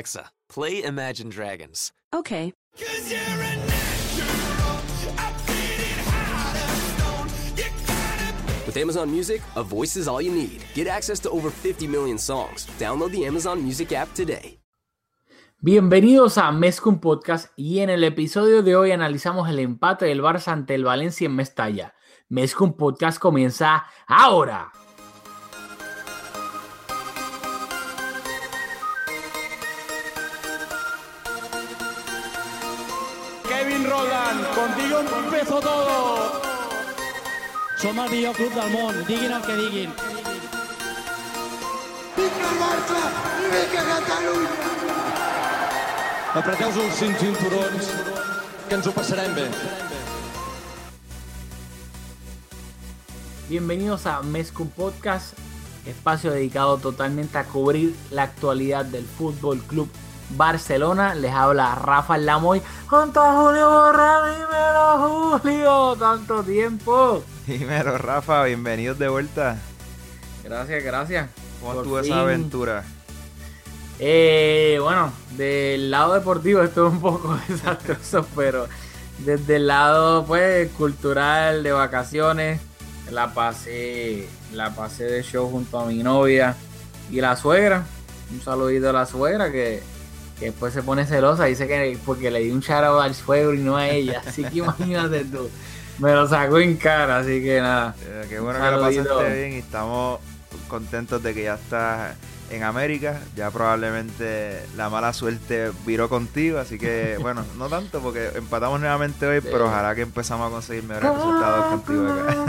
Alexa, play Imagine Dragons. Okay. With Amazon Music, a voice is all you need. Get access to over 50 million songs. Download the Amazon Music app today. Bienvenidos a Mezcum Podcast y en el episodio de hoy analizamos el empate del Barça ante el Valencia en Mestalla. Mezcum Podcast comienza ahora. Som el millor club del món, diguin el que diguin. Apreteu-vos els cinc cinturons, que ens ho passarem bé. Bienvenidos a Mezcum Podcast, espacio dedicado totalmente a cubrir la actualidad del Fútbol Club Barcelona. Les habla Rafa Lamoy junto a Julio Borra. Dímelo, Julio, tanto tiempo. Dímelo, Rafa, bienvenidos de vuelta. Gracias, gracias. ¿Cómo Por estuvo fin. esa aventura? Eh, bueno, del lado deportivo estuvo un poco desastroso, pero desde el lado pues cultural de vacaciones la pasé, la pasé de show junto a mi novia y la suegra. Un saludito a la suegra que, que después se pone celosa, dice que porque le di un shout out al suegro y no a ella. Así que imagínate tú. Me lo sacó en cara, así que nada. Eh, qué bueno que saludito. pasaste bien y estamos contentos de que ya estás en América. Ya probablemente la mala suerte viró contigo, así que bueno, no tanto porque empatamos nuevamente hoy, pero ojalá que empezamos a conseguir mejores resultados contigo acá.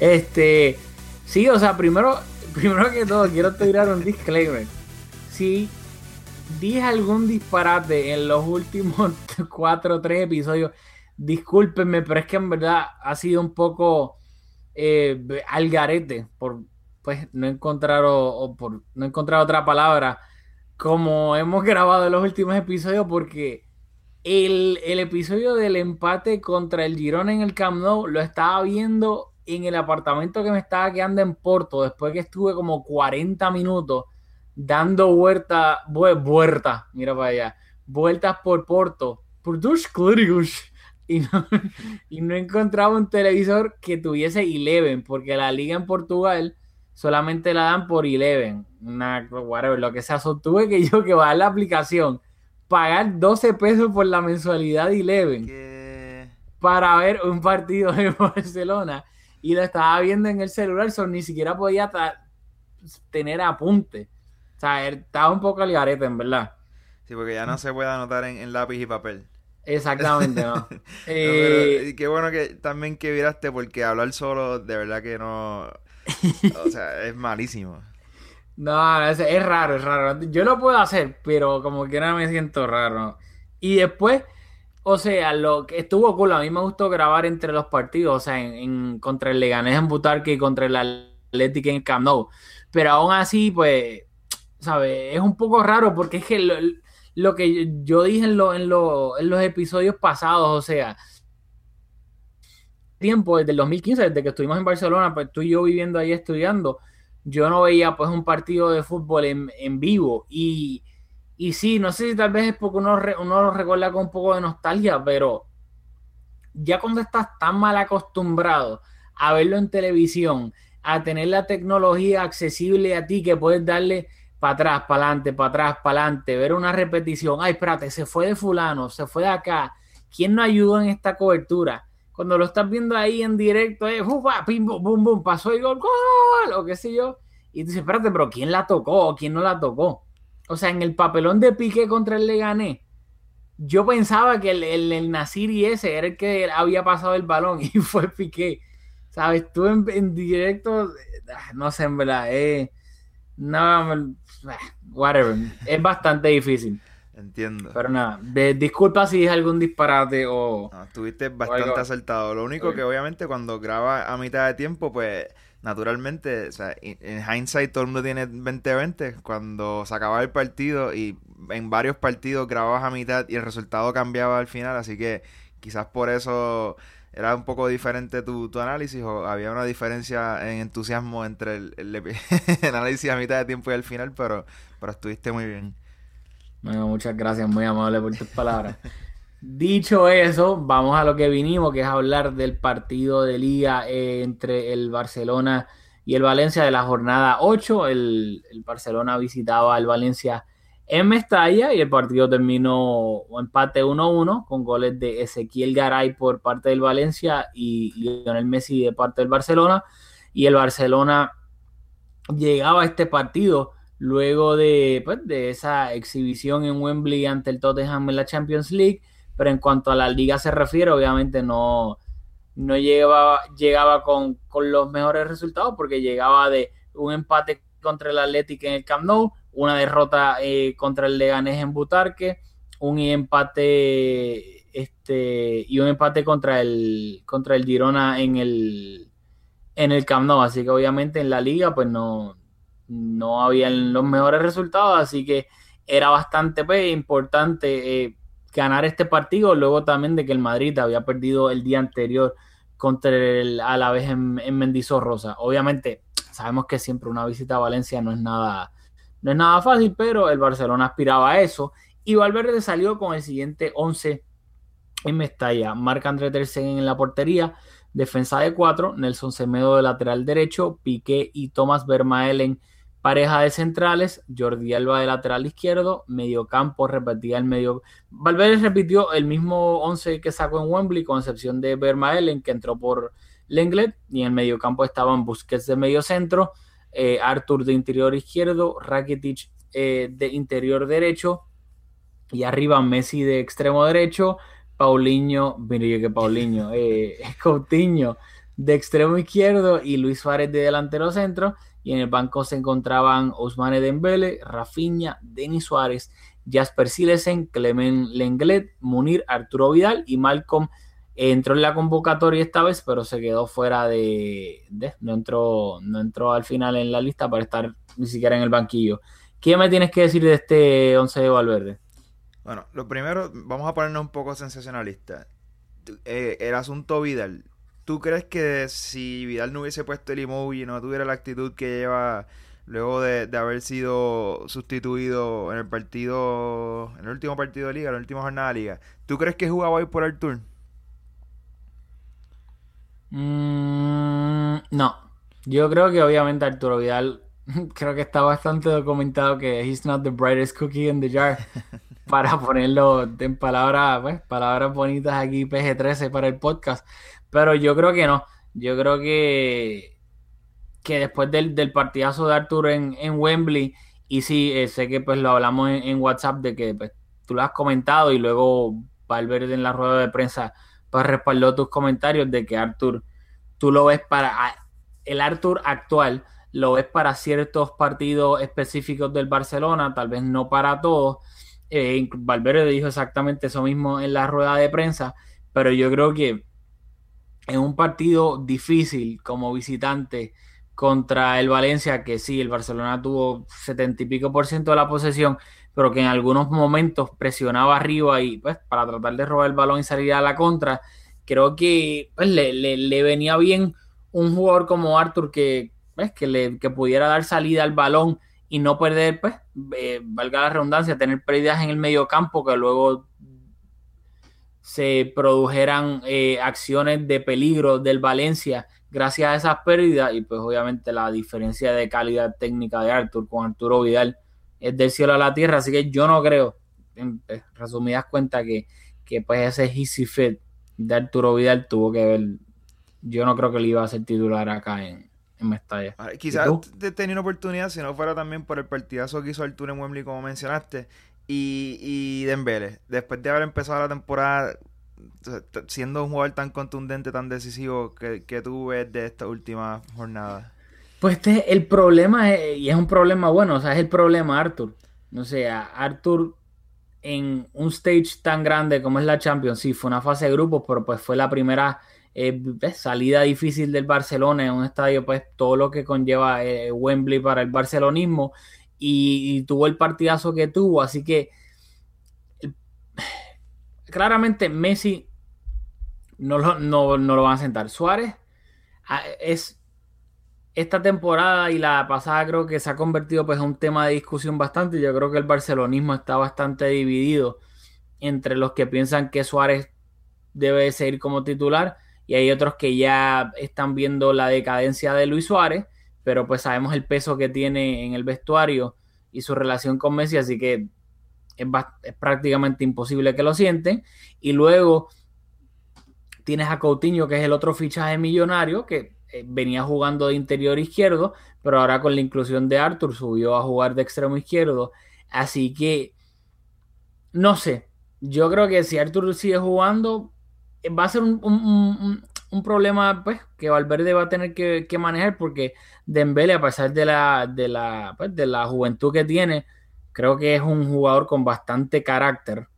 Este, sí, o sea, primero, primero que todo, quiero tirar un disclaimer. Si dije algún disparate en los últimos cuatro o tres episodios, discúlpenme, pero es que en verdad ha sido un poco eh, al garete por pues no encontrar o, por no encontrar otra palabra como hemos grabado en los últimos episodios porque el, el episodio del empate contra el Girona en el Camp Nou lo estaba viendo en el apartamento que me estaba quedando en Porto después que estuve como 40 minutos dando vueltas, vueltas, mira para allá, vueltas por Porto, por dos clérigos, y no, y no encontraba un televisor que tuviese Eleven, porque la liga en Portugal solamente la dan por Eleven, una, whatever, lo que sea, so, tuve que yo que bajar la aplicación, pagar 12 pesos por la mensualidad de Eleven para ver un partido de Barcelona y lo estaba viendo en el celular, so, ni siquiera podía tener apunte. O sea, estaba un poco al garete, en verdad. Sí, porque ya no se puede anotar en, en lápiz y papel. Exactamente, ¿no? No, pero, Eh, y qué bueno que también que viraste porque hablar solo de verdad que no... O sea, es malísimo. no, es, es raro, es raro. Yo lo puedo hacer, pero como que ahora me siento raro. Y después, o sea, lo que estuvo cool, a mí me gustó grabar entre los partidos, o sea, en, en- contra el Leganés en Butarque y contra el Atlético en Camp Nou. Pero aún así, pues, ¿sabes? Es un poco raro porque es que lo, lo que yo dije en, lo- en, lo- en los episodios pasados, o sea, tiempo, desde el 2015, desde que estuvimos en Barcelona, pues tú y yo viviendo ahí estudiando, yo no veía pues un partido de fútbol en, vivo. Y, y sí, no sé si tal vez es porque uno, re- uno lo recuerda con un poco de nostalgia, pero ya cuando estás tan mal acostumbrado a verlo en televisión, a tener la tecnología accesible a ti que puedes darle para atrás, para adelante, para atrás, para adelante, ver una repetición, ay, espérate, se fue de fulano, se fue de acá, ¿quién nos ayudó en esta cobertura? Cuando lo estás viendo ahí en directo, es ufa, pim, bum, bum, pasó el gol, gol, o qué sé yo, y dices, espérate, pero ¿quién la tocó o quién no la tocó? O sea, en el papelón de Piqué contra el Leganés, yo pensaba que el, el, el Nasiri ese era el que había pasado el balón y fue Piqué. ¿Sabes? Tú en, en directo, ah, no sé, en verdad, eh, no, whatever. Es bastante difícil. Entiendo. Pero nada, de- disculpa si dije algún disparate o... No, estuviste bastante algo- acertado. Lo único que obviamente cuando graba a mitad de tiempo, pues naturalmente, o sea, en en hindsight todo el mundo tiene 20-20. Cuando se acababa el partido y en varios partidos grababas a mitad y el resultado cambiaba al final, así que quizás por eso ¿Era un poco diferente tu, tu análisis o había una diferencia en entusiasmo entre el, el análisis a mitad de tiempo y al final? Pero, pero estuviste muy bien. Bueno, muchas gracias, muy amable por tus palabras. Dicho eso, vamos a lo que vinimos, que es hablar del partido de liga eh, entre el Barcelona y el Valencia de la jornada 8. El, el Barcelona visitaba al Valencia en Mestalla y el partido terminó empate 1-1 con goles de Ezequiel Garay por parte del Valencia y Lionel Messi de parte del Barcelona. Y el Barcelona llegaba a este partido luego de, pues, de esa exhibición en Wembley ante el Tottenham en la Champions League. Pero en cuanto a la liga se refiere, obviamente no, no llegaba, llegaba con, con los mejores resultados porque llegaba de un empate contra el Atlético en el Camp Nou, una derrota eh, contra el Leganés en Butarque, un empate este y un empate contra el contra el Girona en el en el Camp Nou, así que obviamente en la liga pues no no habían los mejores resultados, así que era bastante pues, importante eh, ganar este partido, luego también de que el Madrid había perdido el día anterior contra el Alavés en, en Mendizorrosa. Obviamente sabemos que siempre una visita a Valencia no es nada no es nada fácil, pero el Barcelona aspiraba a eso. Y Valverde salió con el siguiente 11 en Mestalla. Marca André Tercen en la portería. Defensa de 4. Nelson Semedo de lateral derecho. Piqué y Thomas Vermaelen pareja de centrales. Jordi Alba de lateral izquierdo. Mediocampo repetía el medio. Valverde repitió el mismo 11 que sacó en Wembley, con excepción de Vermaelen, que entró por Lenglet. Y en el mediocampo estaban Busquets de medio centro. Eh, Arthur de interior izquierdo, Rakitic eh, de interior derecho y arriba Messi de extremo derecho, Paulinho, mire que Paulinho, eh, Coutinho de extremo izquierdo y Luis Suárez de delantero centro y en el banco se encontraban Ousmane Dembele, Rafinha, Denis Suárez, Jasper Silesen, Clement Lenglet, Munir, Arturo Vidal y Malcolm Entró en la convocatoria esta vez, pero se quedó fuera de, no entró, no entró al final en la lista para estar ni siquiera en el banquillo. ¿Qué me tienes que decir de este 11 de Valverde? Bueno, lo primero, vamos a ponernos un poco sensacionalista. Eh, el asunto Vidal. ¿Tú crees que si Vidal no hubiese puesto el emoji, no tuviera la actitud que lleva luego de, de, haber sido sustituido en el partido, en el último partido de liga, en la última jornada de liga, ¿tú crees que jugaba hoy por Artur? Mm, no. Yo creo que obviamente Arturo Vidal, creo que está bastante documentado que he's not the brightest cookie in the jar. para ponerlo en palabras, pues, palabras bonitas aquí, PG-13 para el podcast. Pero yo creo que no. Yo creo que, que después del, del partidazo de Arturo en, en Wembley, y sí, eh, sé que pues lo hablamos en, WhatsApp de que pues, tú lo has comentado y luego Valverde en la rueda de prensa pues respaldó tus comentarios de que Arthur, tú lo ves para el Arthur actual, lo ves para ciertos partidos específicos del Barcelona, tal vez no para todos. Eh, Valverde dijo exactamente eso mismo en la rueda de prensa, pero yo creo que en un partido difícil como visitante contra el Valencia, que sí, el Barcelona tuvo setenta y pico por ciento de la posesión, pero que en algunos momentos presionaba arriba y pues para tratar de robar el balón y salir a la contra, creo que pues, le, venía bien un jugador como Arthur que, pues, que, le, que pudiera dar salida al balón y no perder, pues, eh, valga la redundancia, tener pérdidas en el medio campo que luego se produjeran eh, acciones de peligro del Valencia gracias a esas pérdidas y pues obviamente la diferencia de calidad técnica de Arthur con Arturo Vidal es del cielo a la tierra, así que yo no creo, en resumidas cuentas, que, que pues ese easy fit de Arturo Vidal tuvo que ver, yo no creo que le iba a ser titular acá en, en Mestalla. quizás tenía una oportunidad si no fuera también por el partidazo que hizo Arturo en Wembley, como mencionaste, y, y Dembele, después de haber empezado la temporada siendo un jugador tan contundente, tan decisivo que, tú ves de esta última jornada. Pues este, el problema, y es un problema bueno, o sea, es el problema Arthur. O sea, Arthur en un stage tan grande como es la Champions, sí, fue una fase de grupos, pero pues fue la primera eh, salida difícil del Barcelona en un estadio, pues todo lo que conlleva eh, Wembley para el barcelonismo y, tuvo el partidazo que tuvo, así que claramente Messi no lo, no, no lo van a sentar. Suárez ah, es esta temporada y la pasada creo que se ha convertido pues en un tema de discusión bastante. Yo creo que el barcelonismo está bastante dividido entre los que piensan que Suárez debe seguir como titular y hay otros que ya están viendo la decadencia de Luis Suárez, pero pues sabemos el peso que tiene en el vestuario y su relación con Messi, así que es, prácticamente imposible que lo sienten. Y luego tienes a Coutinho, que es el otro fichaje millonario, que eh, venía jugando de interior izquierdo, pero ahora con la inclusión de Arthur subió a jugar de extremo izquierdo. Así que, no sé, yo creo que si Arthur sigue jugando, va a ser un, problema pues, que Valverde va a tener que, manejar porque Dembele, a pesar de la, de, la, pues, de la juventud que tiene, creo que es un jugador con bastante carácter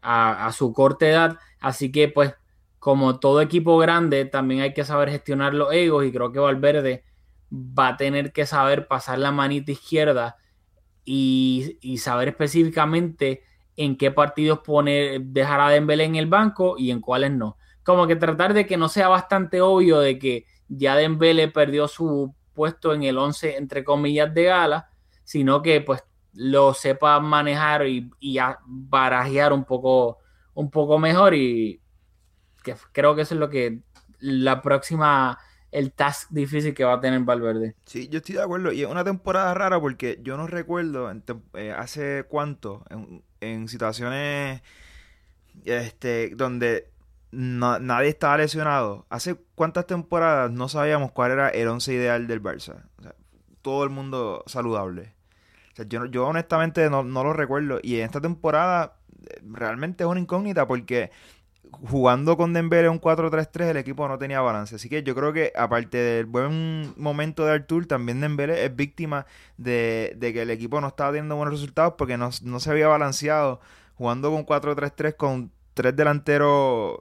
a, su corta edad. Así que, pues, como todo equipo grande, también hay que saber gestionar los egos y creo que Valverde va a tener que saber pasar la manita izquierda y, y saber específicamente en qué partidos pone, dejar a Dembélé en el banco y en cuáles no. Como que tratar de que no sea bastante obvio de que ya Dembélé perdió su puesto en el 11 entre comillas de gala, sino que pues lo sepa manejar y, y barajear un poco, un poco mejor y que creo que eso es lo que la próxima el task difícil que va a tener Valverde. Sí, yo estoy de acuerdo. Y es una temporada rara porque yo no recuerdo eh, hace cuánto, en, situaciones este, donde nadie estaba lesionado. ¿Hace cuántas temporadas no sabíamos cuál era el once ideal del Barça? todo el mundo saludable. Yo, yo honestamente no, no lo recuerdo. Y en esta temporada eh, realmente es una incógnita porque jugando con Dembélé un 4-3-3 el equipo no tenía balance. Así que yo creo que aparte del buen momento de Artur, también Dembélé es víctima de, que el equipo no estaba teniendo buenos resultados porque no, no se había balanceado jugando con 4-3-3 con tres delanteros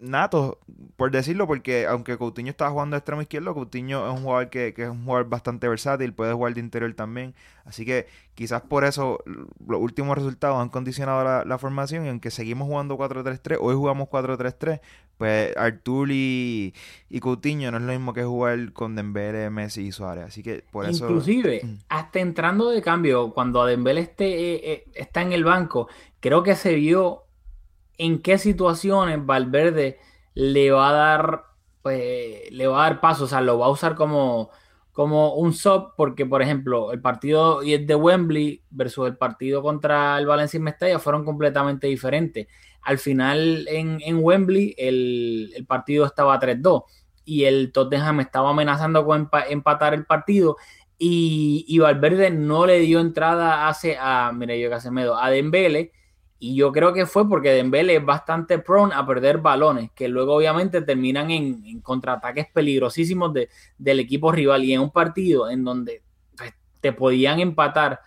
nato, por decirlo, porque aunque Coutinho estaba jugando de extremo izquierdo, Coutinho es un jugador que, es un jugador bastante versátil, puede jugar de interior también. Así que quizás por eso los últimos resultados han condicionado la, formación y aunque seguimos jugando 4-3-3, hoy jugamos 4-3-3, pues Artur y, Coutinho no es lo mismo que jugar con Dembélé, Messi y Suárez. Así que por eso... Inclusive, mm. hasta entrando de cambio, cuando Dembélé esté, eh, eh, está en el banco, creo que se vio en qué situaciones Valverde le va a dar, pues, le va a dar paso, o sea, lo va a usar como, como un sub, porque, por ejemplo, el partido de Wembley versus el partido contra el Valencia y Mestalla fueron completamente diferentes. Al final, en, Wembley, el, partido estaba 3-2 y el Tottenham estaba amenazando con empatar el partido y, y, Valverde no le dio entrada hace a, mira yo a Dembele y yo creo que fue porque Dembele es bastante prone a perder balones, que luego obviamente terminan en, contraataques peligrosísimos de, del equipo rival. Y en un partido en donde pues, te podían empatar,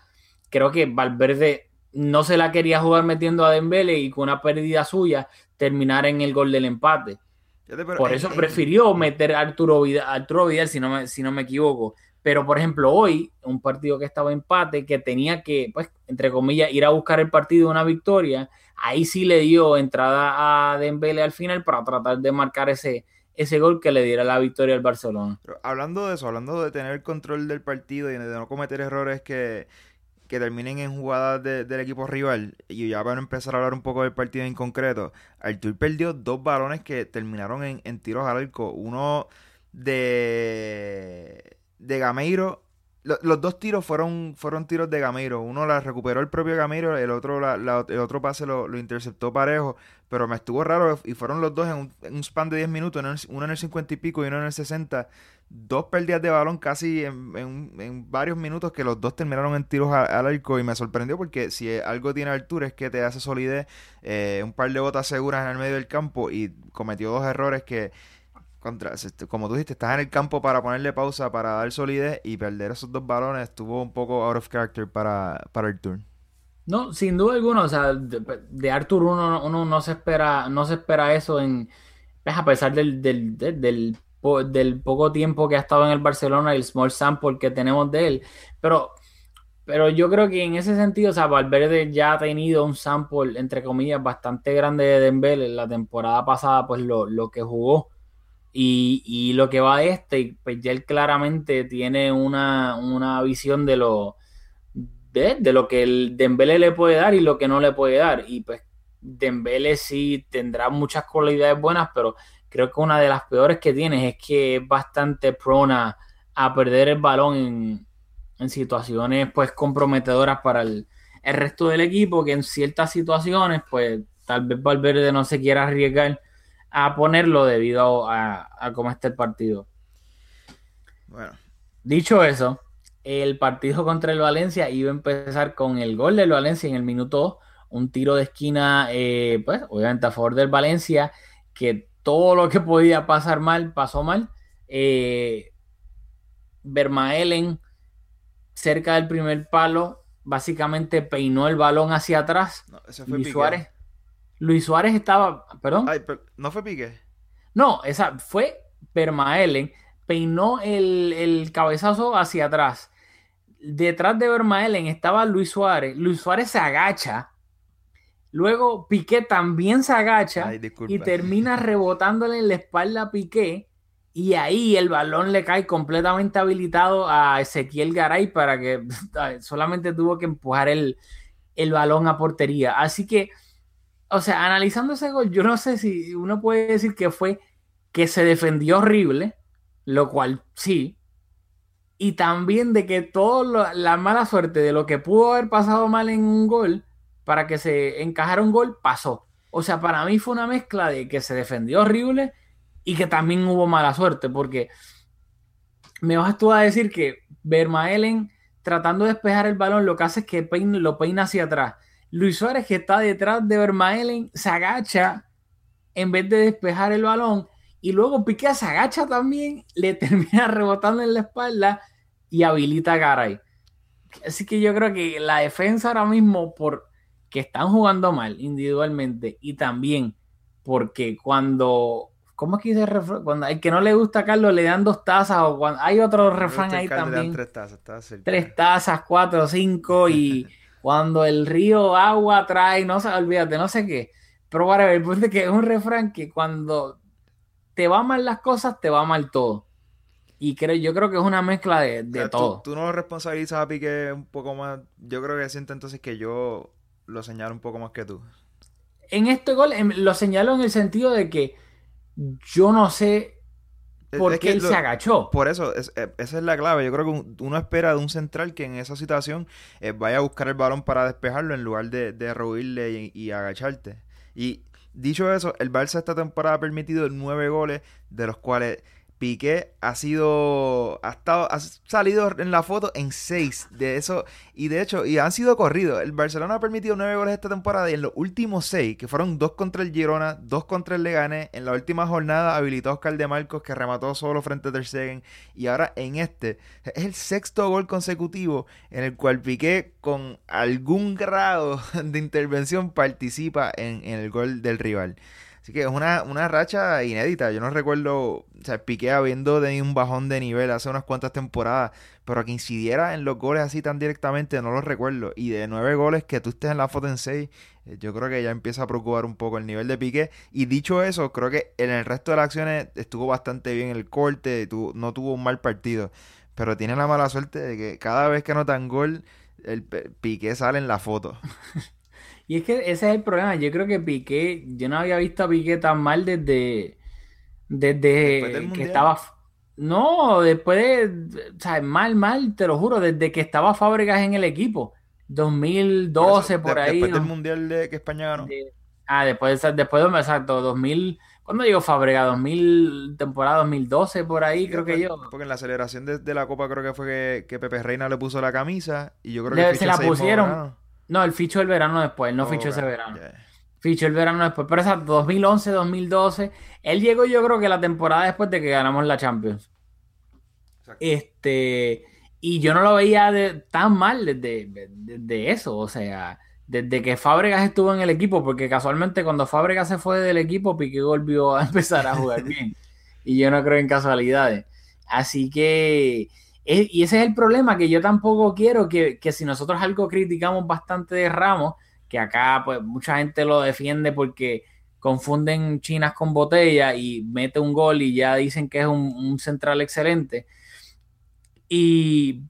creo que Valverde no se la quería jugar metiendo a Dembele y con una pérdida suya terminar en el gol del empate. Por eso prefirió meter a Arturo Vidal, Arturo Vidal si, no me, si no me equivoco. Pero, por ejemplo, hoy, un partido que estaba empate, que tenía que, pues, entre comillas, ir a buscar el partido de una victoria, ahí sí le dio entrada a Dembele al final para tratar de marcar ese, ese gol que le diera la victoria al Barcelona. hablando de eso, hablando de tener control del partido y de no cometer errores que, que terminen en jugadas del equipo rival, y ya van a empezar a hablar un poco del partido en concreto, Artur perdió dos balones que terminaron en, en tiros al arco. Uno de de Gameiro. los dos tiros fueron, fueron tiros de Gameiro. Uno la recuperó el propio Gameiro, el otro, el otro pase lo, interceptó parejo. Pero me estuvo raro y fueron los dos en un, span de 10 minutos, uno en el 50 y pico y uno en el 60. Dos pérdidas de balón casi en, varios minutos que los dos terminaron en tiros al, arco y me sorprendió porque si algo tiene altura es que te hace solidez, eh, un par de botas seguras en el medio del campo y cometió dos errores que contra, como tú dijiste, estás en el campo para ponerle pausa, para dar solidez y perder esos dos balones estuvo un poco out of character para, para Artur. No, sin duda alguna, o sea, de, Artur uno, uno, no se espera, no se espera eso en pues, a pesar del, del, del, poco tiempo que ha estado en el Barcelona y el small sample que tenemos de él. Pero pero yo creo que en ese sentido, o sea, Valverde ya ha tenido un sample, entre comillas, bastante grande de Dembélé. La temporada pasada, pues lo, lo que jugó y, y, lo que va de este, pues ya él claramente tiene una, una visión de lo, de, de, lo que el Dembélé le puede dar y lo que no le puede dar. Y pues Dembélé sí tendrá muchas cualidades buenas, pero creo que una de las peores que tiene es que es bastante prona a perder el balón en, en situaciones pues comprometedoras para el, el, resto del equipo, que en ciertas situaciones pues tal vez Valverde no se quiera arriesgar a ponerlo debido a, a cómo está el partido. Bueno. Dicho eso, el partido contra el Valencia iba a empezar con el gol del Valencia en el minuto 2, un tiro de esquina, eh, pues obviamente a favor del Valencia, que todo lo que podía pasar mal, pasó mal. Eh, Vermaelen, cerca del primer palo, básicamente peinó el balón hacia atrás. No, ese fue Luis. Suárez. Luis Suárez estaba, perdón. Ay, pero, ¿no fue Piqué? No, esa fue Vermaelen, peinó el, el, cabezazo hacia atrás. Detrás de Vermaelen estaba Luis Suárez. Luis Suárez se agacha. Luego Piqué también se agacha Ay, y termina rebotándole en la espalda a Piqué. Y ahí el balón le cae completamente habilitado a Ezequiel Garay para que solamente tuvo que empujar el, el balón a portería. Así que, o sea, analizando ese gol, yo no sé si uno puede decir que fue que se defendió horrible, lo cual sí. Y también de que toda la mala suerte de lo que pudo haber pasado mal en un gol para que se encajara un gol pasó. O sea, para mí fue una mezcla de que se defendió horrible y que también hubo mala suerte, porque me vas tú a decir que Vermaelen tratando de despejar el balón lo que hace es que peine, lo peina hacia atrás. Luis Suárez que está detrás de Vermaelen se agacha en vez de despejar el balón y luego Piqué se agacha también, le termina rebotando en la espalda y habilita a Garay. Así que yo creo que la defensa ahora mismo por que están jugando mal individualmente y también porque cuando ¿Cómo es que dice el refrán? Cuando al que no le gusta a Carlos le dan dos tazas o cuando hay otro refrán ahí también. Tres tazas, tazas, tres tazas, cuatro, cinco y cuando el río agua trae, no sé, olvídate, no sé qué. Pero para ver, pues que es un refrán que cuando te va mal las cosas, te va mal todo. Y creo, yo creo que es una mezcla de, de o sea, todo. Tú, tú, no responsabilizas a Piqué un poco más. Yo creo que siento entonces que yo lo señalo un poco más que tú. En este gol lo señalo en el sentido de que yo no sé por es qué él lo, se agachó. Por eso, es, esa es la clave. Yo creo que uno espera de un central que en esa situación eh, vaya a buscar el balón para despejarlo en lugar de, de rehuirle y, y, agacharte. Y dicho eso, el Barça esta temporada ha permitido nueve goles, de los cuales Piqué ha sido, ha estado, ha salido en la foto en seis de eso y de hecho, y han sido corridos. El Barcelona ha permitido nueve goles esta temporada y en los últimos seis, que fueron dos contra el Girona, dos contra el Leganés, en la última jornada habilitó Oscar de Marcos que remató solo frente a Ter y ahora en este es el sexto gol consecutivo en el cual Piqué con algún grado de intervención participa en el gol del rival. Así que es una, una racha inédita. Yo no recuerdo, o sea, Piqué habiendo tenido un bajón de nivel hace unas cuantas temporadas, pero que incidiera en los goles así tan directamente, no lo recuerdo. Y de nueve goles que tú estés en la foto en seis, yo creo que ya empieza a preocupar un poco el nivel de Piqué. Y dicho eso, creo que en el resto de las acciones estuvo bastante bien el corte, no tuvo un mal partido. Pero tiene la mala suerte de que cada vez que anotan gol, el Piqué sale en la foto. Y es que ese es el problema. Yo creo que Piqué, yo no había visto a Piqué tan mal desde, desde que estaba. No, después de. O sea, mal, mal, te lo juro, desde que estaba Fábregas en el equipo. 2012, por, eso, por de, ahí. Después ¿no? del mundial de que España ganó. De, ah, después, después de. Exacto, 2000. ¿Cuándo digo Fábrega? 2000, temporada 2012, por ahí, sí, creo que yo. Porque en la celebración de, de, la Copa creo que fue que, que Pepe Reina le puso la camisa y yo creo le, que se la pusieron. No, el fichó el verano después, no oh, fichó ese verano. Yeah. Fichó el verano después, pero esa 2011, 2012. Él llegó yo creo que la temporada después de que ganamos la Champions. Exacto. Este, y yo no lo veía de, tan mal desde, desde eso, o sea, desde que Fábregas estuvo en el equipo, porque casualmente cuando Fábregas se fue del equipo, Piqué volvió a empezar a jugar bien. y yo no creo en casualidades. Así que y ese es el problema, que yo tampoco quiero que, que si nosotros algo criticamos bastante de Ramos, que acá pues mucha gente lo defiende porque confunden chinas con botella y mete un gol y ya dicen que es un, un central excelente. Y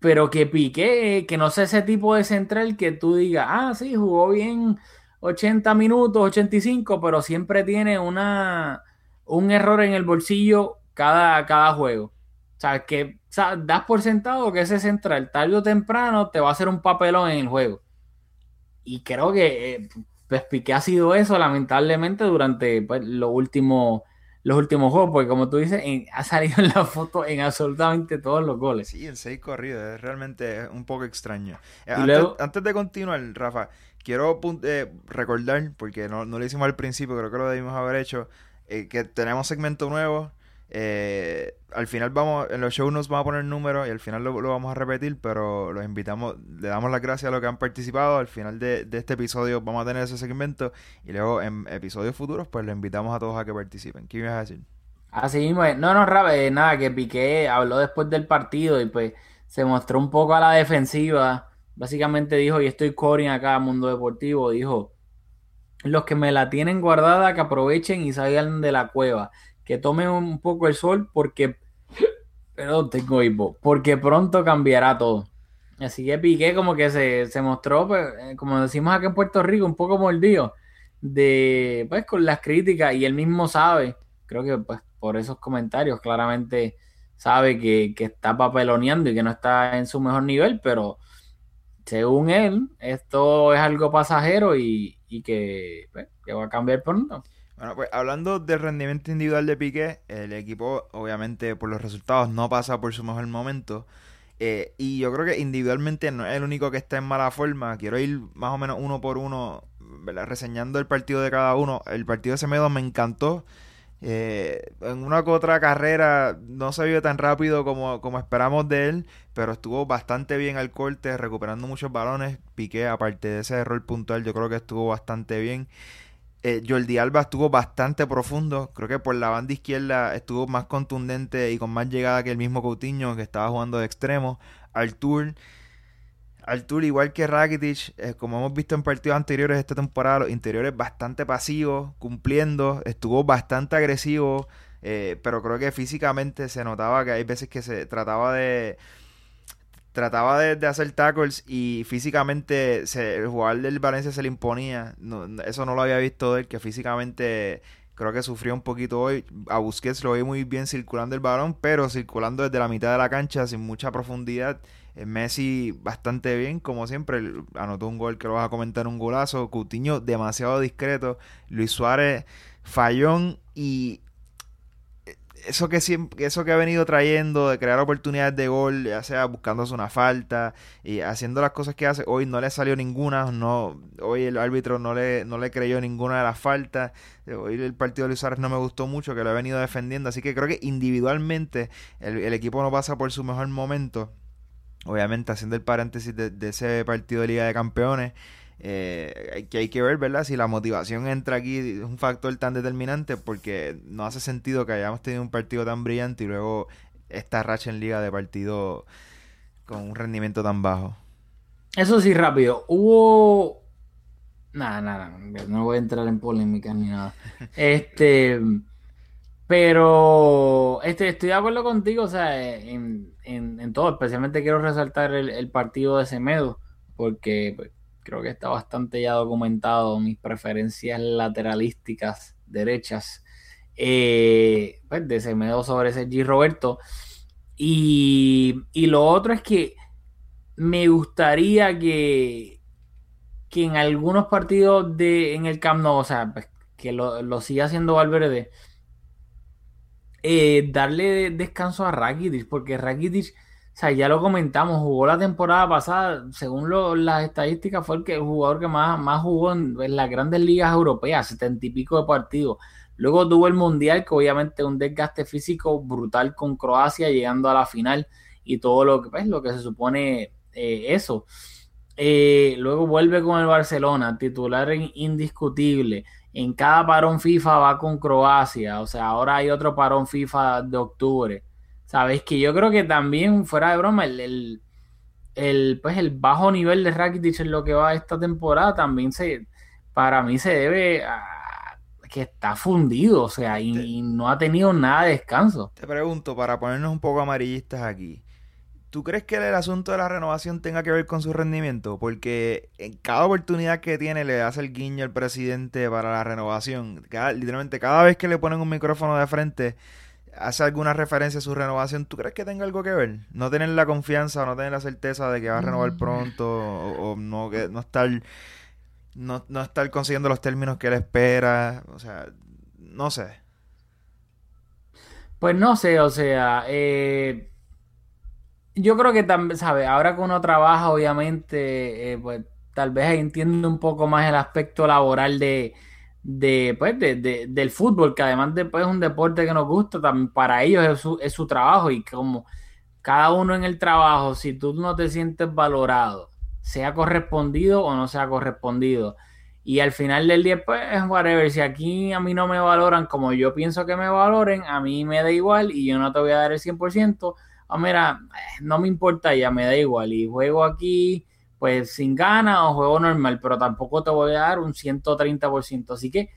pero que Piqué, que no sé ese tipo de central que tú digas, ah, sí, jugó bien 80 minutos, 85, pero siempre tiene una, un error en el bolsillo cada, cada juego. O sea, que o sea, das por sentado que ese central tarde o temprano te va a hacer un papelón en el juego. Y creo que eh, pues Piqué ha sido eso, lamentablemente, durante pues, los últimos los últimos juegos, porque como tú dices, en- ha salido en la foto en absolutamente todos los goles. Sí, en seis corridos, es realmente un poco extraño. Eh, antes, luego- antes de continuar, Rafa, quiero eh, recordar, porque no, no lo hicimos al principio, creo que lo debimos haber hecho, eh, que tenemos segmento nuevo. Eh, al final vamos, en los shows nos vamos a poner números y al final lo, lo vamos a repetir, pero los invitamos, le damos las gracias a los que han participado. Al final de, este episodio vamos a tener ese segmento y luego en episodios futuros pues le invitamos a todos a que participen. ¿Qué ibas a decir? Así mismo. No, no, Rafa, eh, nada, que Piqué habló después del partido y pues se mostró un poco a la defensiva. Básicamente dijo, y estoy coring acá, Mundo Deportivo, dijo, los que me la tienen guardada, que aprovechen y salgan de la cueva, que tomen un poco el sol porque, perdón, tengo hipo, porque pronto cambiará todo. Así que Piqué como que se, se mostró, pues, eh, como decimos acá en Puerto Rico, un poco mordido de, pues, con las críticas y él mismo sabe, creo que pues por esos comentarios claramente sabe que, que está papeloneando y que no está en su mejor nivel, pero según él, esto es algo pasajero y, y que, pues, que va a cambiar pronto. Bueno, pues hablando del rendimiento individual de Piqué, el equipo obviamente por los resultados no pasa por su mejor momento. eh, y yo creo que individualmente no es el único que está en mala forma. Quiero ir más o menos uno por uno, reseñando el partido de cada uno. El partido de Semedo me encantó. Eh, en una que otra carrera no se vio tan rápido como, como esperamos de él, pero estuvo bastante bien al corte, recuperando muchos balones. Piqué, aparte de ese error puntual, yo creo que estuvo bastante bien. Eh, Jordi Alba estuvo bastante profundo. Creo que por la banda izquierda estuvo más contundente y con más llegada que el mismo Coutinho, que estaba jugando de extremo. Artur, Artur igual que Rakitic, eh, como hemos visto en partidos anteriores de esta temporada, los interiores bastante pasivos, cumpliendo. Estuvo bastante agresivo, eh, pero creo que físicamente se notaba que hay veces que se trataba de trataba de, hacer tackles y físicamente se, el jugador del Valencia se le imponía. No, eso no lo había visto él, que físicamente creo que sufrió un poquito hoy. A Busquets lo vi muy bien circulando el balón, pero circulando desde la mitad de la cancha sin mucha profundidad. Eh, Messi bastante bien, como siempre, anotó un gol que lo vas a comentar, un golazo. Coutinho demasiado discreto. Luis Suárez fallón y eso que siempre, eso que ha venido trayendo de crear oportunidades de gol, ya sea buscándose una falta y haciendo las cosas que hace, hoy no le salió ninguna, no, hoy el árbitro no le, no le creyó ninguna de las faltas, hoy el partido de Luis Suárez no me gustó mucho, que lo ha venido defendiendo, así que creo que individualmente el, el equipo no pasa por su mejor momento, obviamente haciendo el paréntesis de, de ese partido de Liga de Campeones, eh, que hay que ver, ¿verdad? Si la motivación entra aquí es un factor tan determinante porque no hace sentido que hayamos tenido un partido tan brillante y luego esta racha en liga de partido con un rendimiento tan bajo. Eso sí, rápido. Hubo. Nada, nada, no voy a entrar en polémicas ni nada. Este. Pero este, estoy de acuerdo contigo, o sea, en, en- en todo. Especialmente quiero resaltar el, el partido de Semedo, porque pues, creo que está bastante ya documentado mis preferencias lateralísticas derechas eh, pues, de sobre Sergi Roberto. Y, y lo otro es que me gustaría que, que en algunos partidos de, en el Camp Nou, o sea, pues, que lo, lo siga haciendo Valverde, eh, darle descanso a Rakitic, porque Rakitic, o sea, ya lo comentamos, jugó la temporada pasada, según lo- las estadísticas, fue el, que, el jugador que más, más jugó en, las grandes ligas europeas, setenta y pico de partidos. Luego tuvo el Mundial, que obviamente un desgaste físico brutal con Croacia, llegando a la final y todo lo que, pues, lo que se supone eh, eso. Eh, luego vuelve con el Barcelona, titular in- indiscutible. En cada parón FIFA va con Croacia, o sea, ahora hay otro parón FIFA de octubre. Sabes que yo creo que también, fuera de broma, el, el, el, pues el bajo nivel de Rakitic en lo que va esta temporada también se, para mí se debe a que está fundido, o sea, y, y no ha tenido nada de descanso. Te pregunto, para ponernos un poco amarillistas aquí, ¿tú crees que el asunto de la renovación tenga que ver con su rendimiento? Porque en cada oportunidad que tiene le hace el guiño al presidente para la renovación. Cada- literalmente, cada vez que le ponen un micrófono de frente, hace alguna referencia a su renovación. ¿Tú crees que tenga algo que ver? No tener la confianza o no tener la certeza de que va a renovar pronto o, o no, que, no estar... No, no estar consiguiendo los términos que él espera. O sea, no sé. Pues no sé, o sea, eh, yo creo que también, ¿sabes? Ahora que uno trabaja, obviamente, eh, pues tal vez entiende un poco más el aspecto laboral de, de, pues, de- de- del fútbol, que además de pues, es un deporte que nos gusta, también para ellos es su, es su trabajo y como cada uno en el trabajo, si tú no te sientes valorado, sea correspondido o no sea correspondido, y al final del día, pues, es whatever. Si aquí a mí no me valoran como yo pienso que me valoren, a mí me da igual y yo no te voy a dar el 100%. O mira, eh, no me importa ya, me da igual. Y juego aquí, pues, sin ganas o juego normal, pero tampoco te voy a dar un 130%. Así que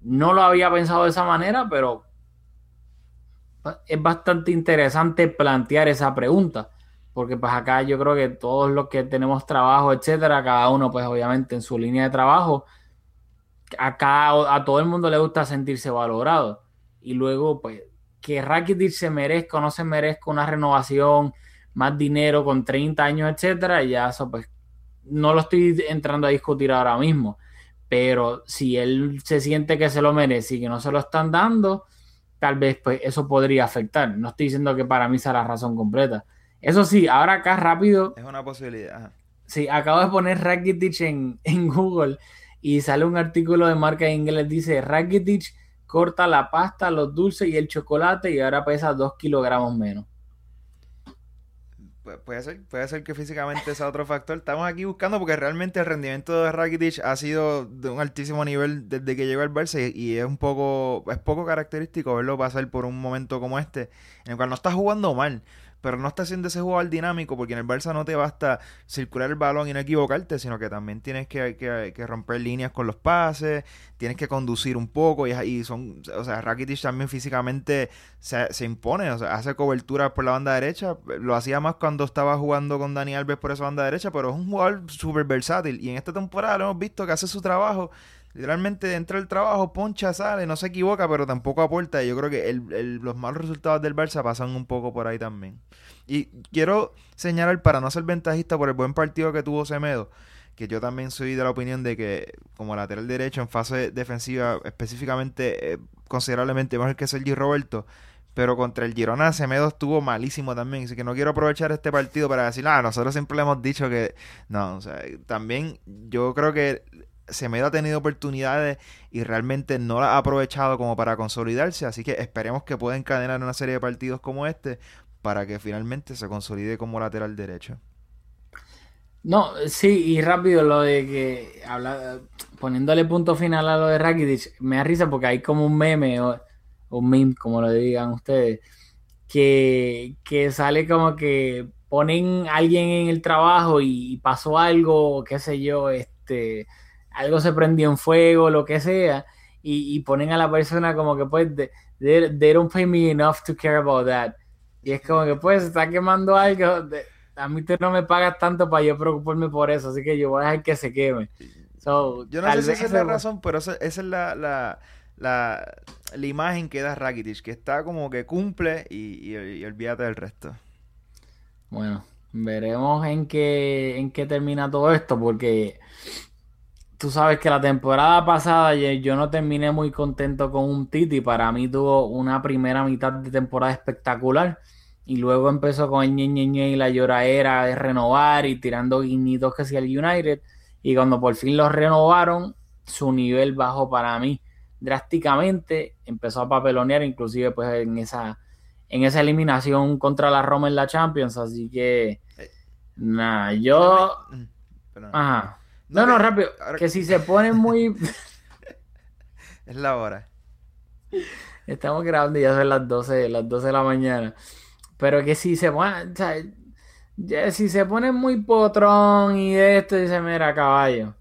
no lo había pensado de esa manera, pero es bastante interesante plantear esa pregunta. Porque pues acá yo creo que todos los que tenemos trabajo, etcétera, cada uno pues obviamente en su línea de trabajo, acá a todo el mundo le gusta sentirse valorado. Y luego pues que Rakitic se merezca o no se merezca una renovación, más dinero con 30 años, etcétera, ya eso pues no lo estoy entrando a discutir ahora mismo. Pero si él se siente que se lo merece y que no se lo están dando, tal vez pues eso podría afectar. No estoy diciendo que para mí sea la razón completa. Eso sí, ahora acá rápido, Es una posibilidad. Ajá. sí, acabo de poner Rakitic en, en Google y sale un artículo de marca en inglés, dice Rakitic corta la pasta, los dulces y el chocolate y ahora pesa 2 kilogramos menos. Pu- Puede ser, puede ser que físicamente sea otro factor. Estamos aquí buscando porque realmente el rendimiento de Rakitic ha sido de un altísimo nivel desde que llegó al Barça y es un poco, es poco característico verlo pasar por un momento como este, en el cual no está jugando mal, pero no está haciendo ese jugador dinámico porque en el Barça no te basta circular el balón y no equivocarte, sino que también tienes que, que- que romper líneas con los pases, tienes que conducir un poco y, y son, o sea, Rakitic también físicamente se, se impone, o sea, hace cobertura por la banda derecha, lo hacía más cuando estaba jugando con Dani Alves por esa banda derecha, pero es un jugador súper versátil y en esta temporada lo hemos visto que hace su trabajo, literalmente entra el trabajo, poncha, sale, no se equivoca, pero tampoco aporta. Y yo creo que el- el- los malos resultados del Barça pasan un poco por ahí también. Y quiero señalar, para no ser ventajista por el buen partido que tuvo Semedo, que yo también soy de la opinión de que como lateral derecho en fase defensiva específicamente eh, considerablemente mejor que Sergi Roberto, pero contra el Girona Semedo estuvo malísimo también, así que no quiero aprovechar este partido para decir, ah, nosotros siempre le hemos dicho que no, o sea, también yo creo que Semedo ha tenido oportunidades y realmente no las ha aprovechado como para consolidarse, así que esperemos que pueda encadenar una serie de partidos como este para que finalmente se consolide como lateral derecho. No, sí, y rápido lo de que habla, poniéndole punto final a lo de Rakitic, me da risa porque hay como un meme o un meme, como lo digan ustedes, que, que sale como que ponen a alguien en el trabajo y pasó algo, qué sé yo, este, algo se prendió en fuego, lo que sea, y, y ponen a la persona como que pues, they, they- don't pay me enough to care about that. Y es como que pues se está quemando algo. de- a mí tú no me pagas tanto para yo preocuparme por eso, así que yo voy a dejar que se queme. So, Yo no sé si esa es la razón, pero esa, esa es la, la, la, la imagen que da Rakitic, que está como que cumple y, y, y olvídate del resto. Bueno, veremos en qué, en qué termina todo esto, porque tú sabes que la temporada pasada yo, no terminé muy contento con un Titi. Para mí tuvo una primera mitad de temporada espectacular. Y luego empezó con el ñe, ñe, ñe y la lloradera de renovar y tirando guiñitos que hacía el United. Y cuando por fin los renovaron, su nivel bajó para mí drásticamente. Empezó a papelonear, inclusive pues en esa, en esa eliminación contra la Roma en la Champions. Así que, nada, yo... Mm, perdón. Ajá. No, No, rápido. ahora- Que si se ponen muy... Es la hora. Estamos grabando y ya son las 12, las 12 de la mañana. pero que si se pone, o sea, si se pone muy potrón y esto, dice, mira, caballo,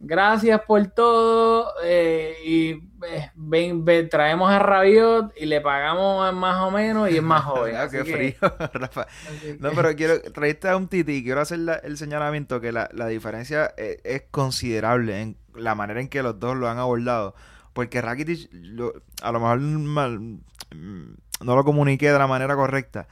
gracias por todo eh, y eh, ven, ven, traemos a Rabiot y le pagamos más o menos y es más joven. Ah, qué así que- frío, Rafa. así No, pero quiero traerte a un titi y quiero hacer la- el señalamiento que la, la diferencia es, es considerable en la manera en que los dos lo han abordado. Porque Rakitic, lo- a lo mejor mal- mm, no lo comuniqué de la manera correcta.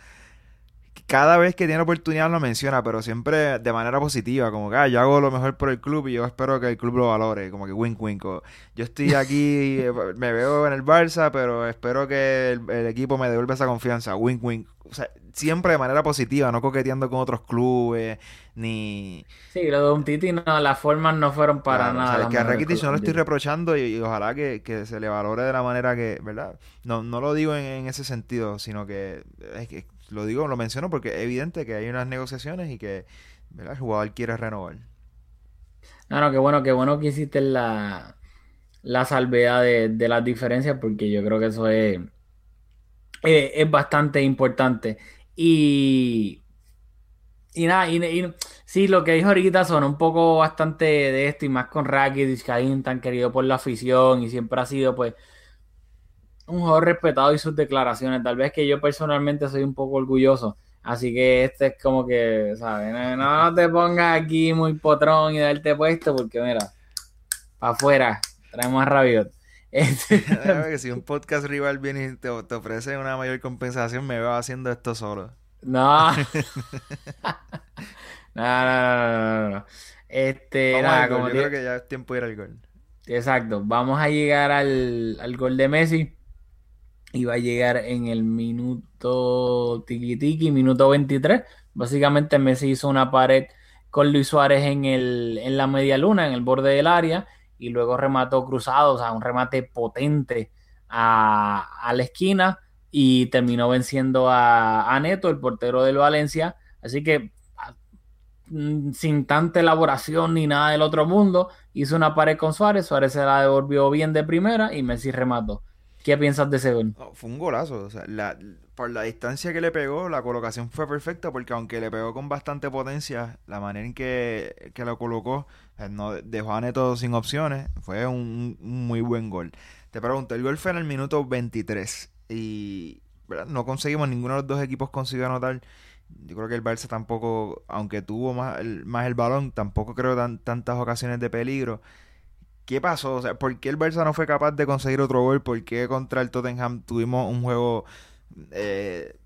Cada vez que tiene oportunidad lo menciona, pero siempre de manera positiva, como que ah, yo hago lo mejor por el club y yo espero que el club lo valore, como que wink wink. o, yo estoy aquí, eh, me veo en el Barça, pero espero que el, el equipo me devuelva esa confianza, wink wink. O sea, siempre de manera positiva, no coqueteando con otros clubes, ni... Sí, lo de un Titi, no, las formas no fueron para Claro, o nada. sea, que a Rakitic no lo estoy reprochando y, y ojalá que, que se le valore de la manera que, ¿verdad? No, no lo digo en, en ese sentido, sino que, es que lo digo, lo menciono porque es evidente que hay unas negociaciones y que ¿verdad? el jugador quiere renovar. No, no, qué bueno, qué bueno que hiciste la, la salvedad de, las diferencias, porque yo creo que eso es, eh, es bastante importante. Y, y nada, y, y- sí, lo que dijo ahorita son un poco bastante de esto, y más con Rakitic, que alguien tan querido por la afición, y siempre ha sido, pues, un jugador respetado y sus declaraciones. Tal vez que yo personalmente soy un poco orgulloso. Así que este es como que, ¿sabes? No, no te pongas aquí muy potrón y darte puesto, porque mira, para afuera, traemos a Rabiot. Este- que si un podcast rival viene y te, te ofrece una mayor compensación, me veo haciendo esto solo. No. No, no, no, no. Este, Vamos nada, gol, como yo te- creo que ya es tiempo de ir al gol. Exacto, vamos a llegar al, al gol de Messi va a llegar en el minuto tiki tiki, minuto 23. Básicamente Messi hizo una pared con Luis Suárez en el, en la media luna, en el borde del área, y luego remató cruzado, o sea, un remate potente a, a la esquina y terminó venciendo a, a Neto, el portero del Valencia. Así que a- mm, sin tanta elaboración ni nada del otro mundo, hizo una pared con Suárez, Suárez se la devolvió bien de primera y Messi remató. ¿Qué piensas de ese gol? Fue un golazo. O sea, por la distancia que le pegó, la colocación fue perfecta porque aunque le pegó con bastante potencia, la manera en que, que lo colocó, no dejó a Neto sin opciones, fue un, muy buen gol. Te pregunto, el gol fue en el minuto 23 y no conseguimos, ninguno de los dos equipos consiguió anotar. Yo creo que el Barça tampoco, aunque tuvo más el, más el balón, tampoco creo tan, tantas ocasiones de peligro. ¿Qué pasó? O sea, ¿por qué el Barça no fue capaz de conseguir otro gol? ¿Por qué contra el Tottenham tuvimos un juego eh,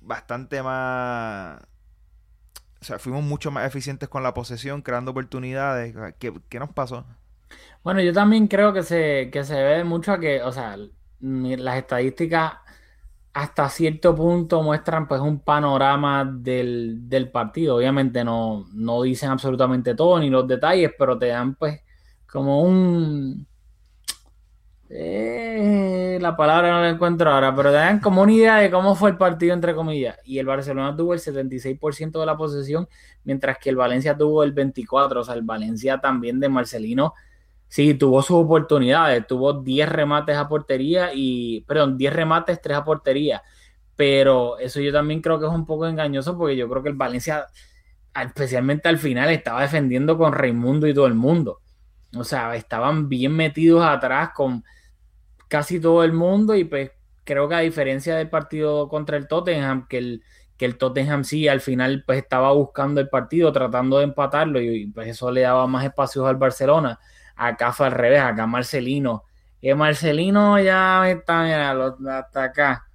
bastante más... O sea, fuimos mucho más eficientes con la posesión, creando oportunidades. ¿Qué, qué nos pasó? Bueno, yo también creo que se, que se debe mucho a que, o sea, las estadísticas hasta cierto punto muestran pues un panorama del, del partido. Obviamente no, no dicen absolutamente todo ni los detalles, pero te dan pues como un... eh, la palabra no la encuentro ahora, pero te dan como una idea de cómo fue el partido entre comillas. Y el Barcelona tuvo el 76% de la posesión, mientras que el Valencia tuvo el 24%. O sea, el Valencia también de Marcelino Sí, tuvo sus oportunidades, tuvo 10 remates a portería y, perdón, 10 remates, 3 a portería, pero eso yo también creo que es un poco engañoso porque yo creo que el Valencia, especialmente al final, estaba defendiendo con Raimundo y todo el mundo. O sea, estaban bien metidos atrás con casi todo el mundo y pues creo que a diferencia del partido contra el Tottenham, que el, que el Tottenham sí al final pues estaba buscando el partido, tratando de empatarlo y, pues eso le daba más espacios al Barcelona. Acá fue al revés, acá Marcelino. Que Marcelino ya está, mira, hasta acá.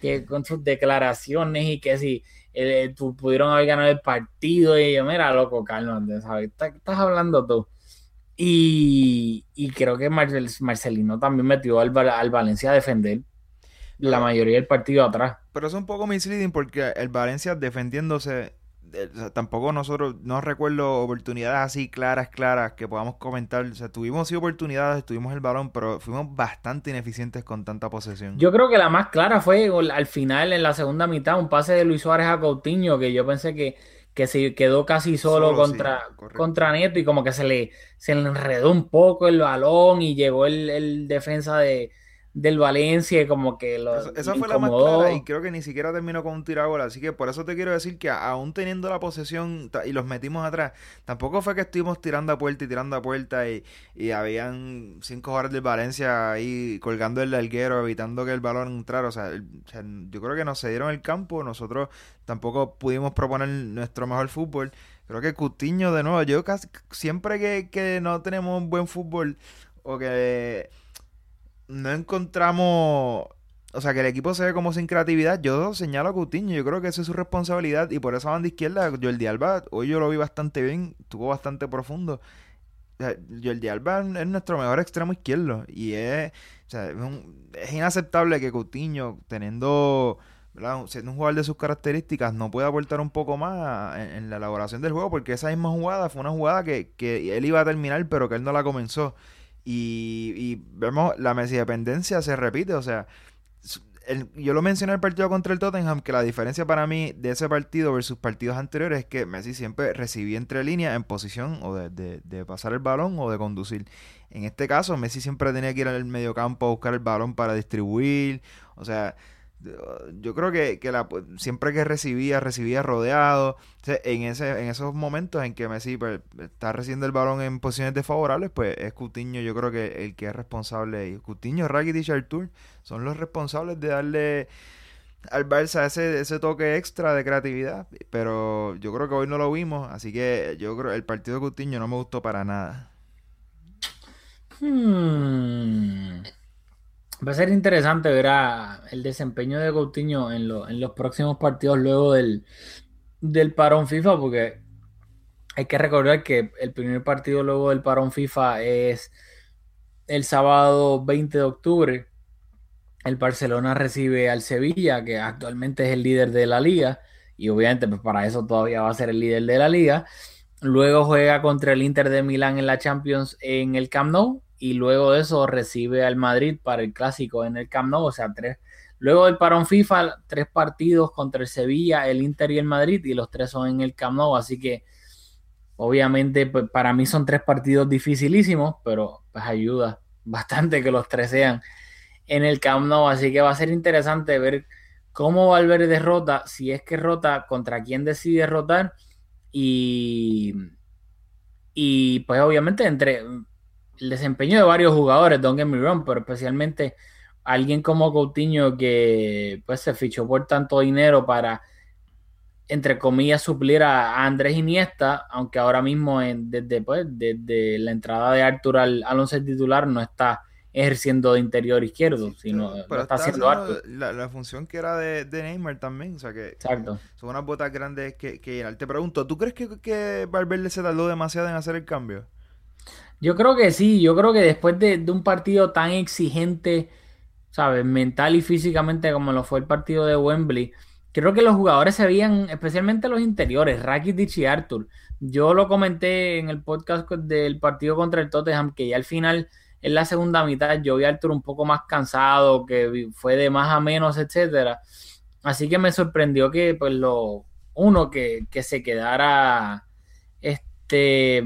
Que con sus declaraciones y que si eh, tu- pudieron haber ganado el partido. Y yo, mira, loco, cálmate, ¿sabes? ¿Estás, estás hablando tú? Y, y creo que Marcel- Marcelino también metió al, al Valencia a defender la mayoría del partido atrás. Pero es un poco misleading porque el Valencia defendiéndose, eh, o sea, tampoco nosotros, no recuerdo oportunidades así claras, claras que podamos comentar. O sea, tuvimos sí oportunidades, tuvimos el balón, pero fuimos bastante ineficientes con tanta posesión. Yo creo que la más clara fue al final, en la segunda mitad, un pase de Luis Suárez a Coutinho, que yo pensé que, que se quedó casi solo, contra, contra Neto y como que se le, se le enredó un poco el balón y llegó el, el defensa de, del Valencia y como que lo Eso- esa fue la más clara y creo que ni siquiera terminó con un tiro a gol. Así que por eso te quiero decir que aún teniendo la posesión y los metimos atrás, tampoco fue que estuvimos tirando a puerta y tirando a puerta y, y habían cinco jugadores del Valencia ahí colgando el larguero, evitando que el balón entrara. O sea, el- o sea, yo creo que nos cedieron el campo. Nosotros tampoco pudimos proponer nuestro mejor fútbol. Creo que Cutiño, de nuevo, yo casi siempre que, que no tenemos un buen fútbol o que no encontramos, o sea, que el equipo se ve como sin creatividad, yo señalo a Coutinho, yo creo que esa es su responsabilidad y por esa banda izquierda, Jordi Alba, hoy yo lo vi bastante bien, estuvo bastante profundo. O sea, Jordi Alba es nuestro mejor extremo izquierdo y es, o sea, es, un- es inaceptable que Coutinho, teniendo, siendo un jugador de sus características, no pueda aportar un poco más en, en la elaboración del juego, porque esa misma jugada fue una jugada que, que él iba a terminar, pero que él no la comenzó. Y, y vemos la Messi dependencia se repite, o sea, el- yo lo mencioné en el partido contra el Tottenham, que la diferencia para mí de ese partido versus partidos anteriores es que Messi siempre recibía entre líneas en posición o de, de- de pasar el balón o de conducir. En este caso, Messi siempre tenía que ir al mediocampo a buscar el balón para distribuir, o sea, yo creo que, que la, siempre que recibía, recibía rodeado. En, ese, en esos momentos en que Messi pues, está recibiendo el balón en posiciones desfavorables, pues es Coutinho, yo creo que el que es responsable. Y Coutinho, Rakitic y Artur son los responsables de darle al Barça ese, ese toque extra de creatividad. Pero yo creo que hoy no lo vimos, así que yo creo el partido de Coutinho no me gustó para nada. Hmm. Va a ser interesante ver el desempeño de Coutinho en los próximos partidos luego del, del parón FIFA, porque hay que recordar que el primer partido luego del parón FIFA es el sábado 20 de octubre. El Barcelona recibe al Sevilla, que actualmente es el líder de la liga, y obviamente pues para eso todavía va a ser el líder de la liga. Luego juega contra el Inter de Milán en la Champions en el Camp Nou y luego de eso recibe al Madrid para el clásico en el Camp Nou, o sea, tres. Luego del parón FIFA, tres partidos contra el Sevilla, el Inter y el Madrid y los tres son en el Camp Nou, así que obviamente pues, para mí son tres partidos dificilísimos, pero pues ayuda bastante que los tres sean en el Camp Nou, así que va a ser interesante ver cómo Valverde derrota, si es que rota, contra quién decide rotar y, y pues obviamente entre el desempeño de varios jugadores, don't get me wrong, pero especialmente alguien como Coutinho que pues se fichó por tanto dinero para entre comillas suplir a Andrés Iniesta, aunque ahora mismo en, desde, pues, desde la entrada de Artur al, al once titular no está ejerciendo de interior izquierdo, sino Pero está está haciendo Artur. la, la función que era de, de Neymar también, o sea que Exacto. son unas botas grandes que, que llenar. Te pregunto, ¿tú crees que, que Valverde se tardó demasiado en hacer el cambio? Yo creo que sí, yo creo que después de, un partido tan exigente, ¿sabes? Mental y físicamente como lo fue el partido de Wembley, creo que los jugadores se veían, especialmente los interiores, Rakitic y Arthur. Yo lo comenté en el podcast del partido contra el Tottenham, que ya al final, en la segunda mitad, yo vi a Arthur un poco más cansado, que fue de más a menos, etcétera. Así que me sorprendió que, pues, lo uno, que, que se quedara este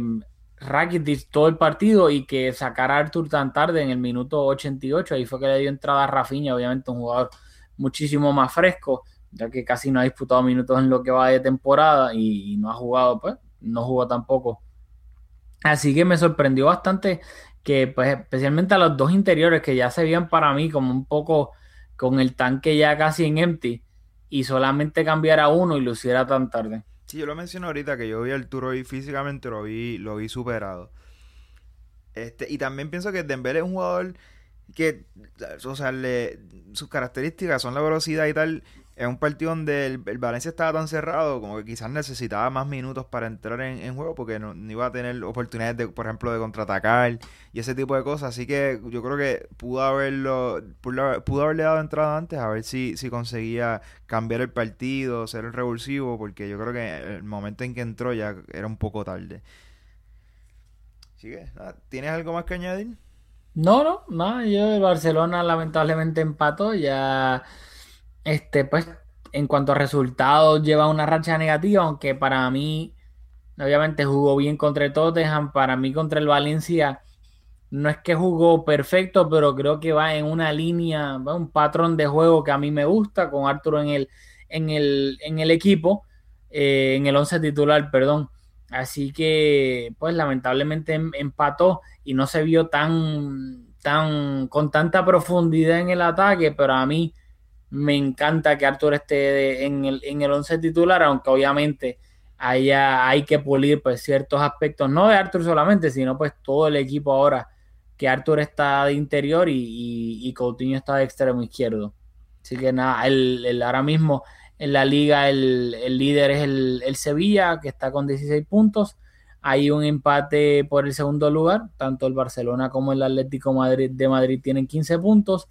Rakitic todo el partido y que sacara a Arthur tan tarde en el minuto 88. Ahí fue que le dio entrada a Rafinha, obviamente un jugador muchísimo más fresco, ya que casi no ha disputado minutos en lo que va de temporada y, no ha jugado, pues, no jugó tampoco. Así que me sorprendió bastante que, pues, especialmente a los dos interiores que ya se veían para mí como un poco con el tanque ya casi en empty y solamente cambiara uno y lo hiciera tan tarde. Sí, yo lo mencioné ahorita que yo vi a Arturo y físicamente lo vi, lo vi superado. Este, y también pienso que Dembélé es un jugador que, o sea, sus características son la velocidad y tal. Es un partido donde el, el Valencia estaba tan cerrado como que quizás necesitaba más minutos para entrar en, en juego porque no, iba a tener oportunidades, de, por ejemplo, de contraatacar y ese tipo de cosas. Así que yo creo que pudo haberlo, pudo, pudo haberle dado entrada antes a ver si, si conseguía cambiar el partido, ser el revulsivo, porque yo creo que el momento en que entró ya era un poco tarde. Así que, nada, ¿tienes algo más que añadir? No, no, no, yo el Barcelona lamentablemente empató, ya este pues en cuanto a resultados lleva una racha negativa, aunque para mí obviamente jugó bien contra el Tottenham, para mí contra el Valencia no es que jugó perfecto, pero creo que va en una línea, va un patrón de juego que a mí me gusta, con Arturo en el, en el, en el equipo, eh, en el 11 titular, perdón. Así que, pues lamentablemente em, empató y no se vio tan, tan, con tanta profundidad en el ataque, pero a mí me encanta que Arturo esté en el, en el 11 titular, aunque obviamente haya, hay que pulir pues, ciertos aspectos, no de Arthur solamente, sino pues todo el equipo ahora que Arthur está de interior y, Coutinho está de extremo izquierdo. Así que nada, el, ahora mismo en la liga el, líder es el, Sevilla, que está con 16 puntos. Hay un empate por el segundo lugar, tanto el Barcelona como el Atlético Madrid de Madrid tienen 15 puntos.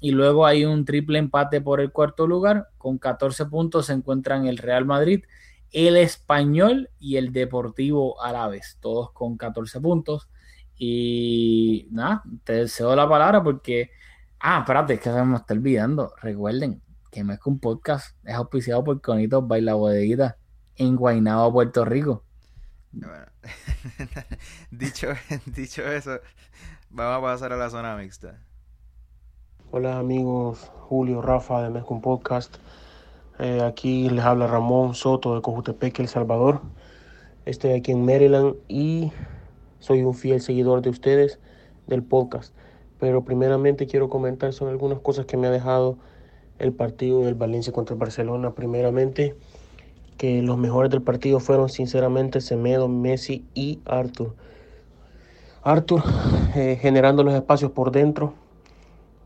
Y luego hay un triple empate por el cuarto lugar, con 14 puntos se encuentran el Real Madrid, el Español y el Deportivo Árabes, todos con 14 puntos. Y nada, te deseo la palabra porque. Ah, espérate, es que se me está olvidando. Recuerden que Mezco un Podcast es auspiciado por Conitos Baila Bodeguita en Guaynabo, Puerto Rico. dicho, dicho eso, vamos a pasar a la zona mixta. Hola amigos, Julio, Rafa de Mezco un Podcast. Eh, aquí les habla Ramón Soto de Cojutepec, El Salvador. Estoy aquí en Maryland y soy un fiel seguidor de ustedes del podcast. Pero primeramente quiero comentar sobre algunas cosas que me ha dejado el partido del Valencia contra el Barcelona. Primeramente, que los mejores del partido fueron sinceramente Semedo, Messi y Arthur. Arthur eh, generando los espacios por dentro,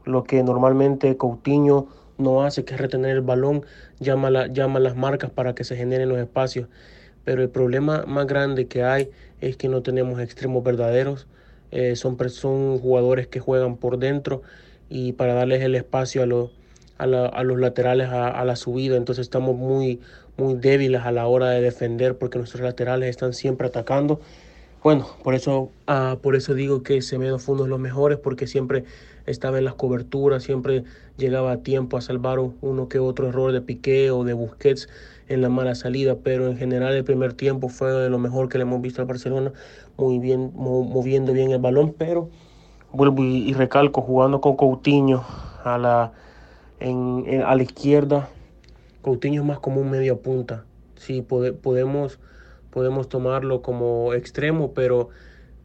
lo que normalmente Coutinho no hace, que es retener el balón, llama, la, llama las marcas para que se generen los espacios. Pero el problema más grande que hay es que no tenemos extremos verdaderos. Eh, son, son jugadores que juegan por dentro y para darles el espacio a, los a, los laterales a, la subida. Entonces estamos muy, muy débiles a la hora de defender porque nuestros laterales están siempre atacando. Bueno, por eso, ah, por eso digo que Semedo uno de los mejores porque siempre estaba en las coberturas, siempre llegaba a tiempo a salvar uno que otro error de Piqué o de Busquets en la mala salida, pero en general el primer tiempo fue de lo mejor que le hemos visto al Barcelona, muy bien, moviendo bien el balón, pero vuelvo y, recalco, jugando con Coutinho a la, en, a la izquierda, Coutinho es más como un medio punta, sí, podemos, podemos tomarlo como extremo, pero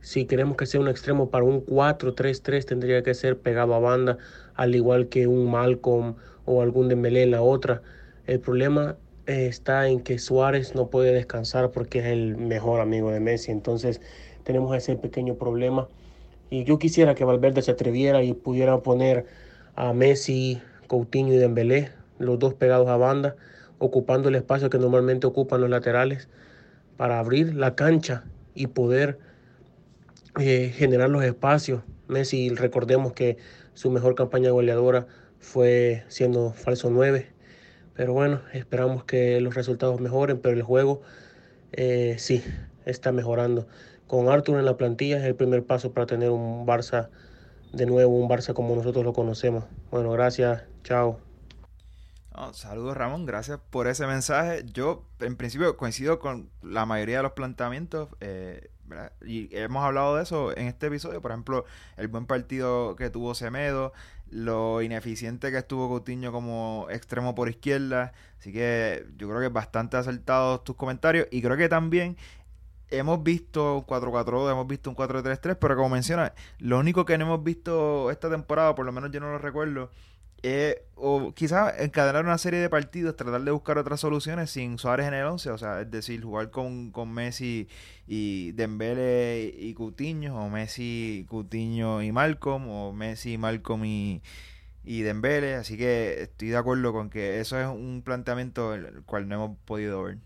si queremos que sea un extremo para un 4-3-3 tendría que ser pegado a banda, al igual que un Malcolm o algún Dembélé en la otra. El problema está en que Suárez no puede descansar porque es el mejor amigo de Messi. Entonces tenemos ese pequeño problema. Y yo quisiera que Valverde se atreviera y pudiera poner a Messi, Coutinho y Dembélé, los dos pegados a banda, ocupando el espacio que normalmente ocupan los laterales para abrir la cancha y poder eh, generar los espacios. Messi, recordemos que su mejor campaña goleadora fue siendo falso 9 pero bueno, esperamos que los resultados mejoren, pero el juego eh, sí está mejorando. Con Arthur en la plantilla es el primer paso para tener un Barça de nuevo, un Barça como nosotros lo conocemos. Bueno, gracias, chao. saludos Ramón, gracias por ese mensaje. Yo en principio coincido con la mayoría de los planteamientos eh, y hemos hablado de eso en este episodio. Por ejemplo, el buen partido que tuvo Semedo, lo ineficiente que estuvo Coutinho como extremo por izquierda. Así que yo creo que bastante acertado tus comentarios. Y creo que también hemos visto un 4-4-2, hemos visto un 4-3-3, pero como menciona, lo único que no hemos visto esta temporada, por lo menos yo no lo recuerdo, o quizás encadenar una serie de partidos, tratar de buscar otras soluciones sin Suárez en el 11, o sea, es decir, jugar con, con Messi y Dembele y Cutiño, o Messi, Cutiño y Malcolm, o Messi, Malcolm y, y Dembele, así que estoy de acuerdo con que eso es un planteamiento el cual no hemos podido ver.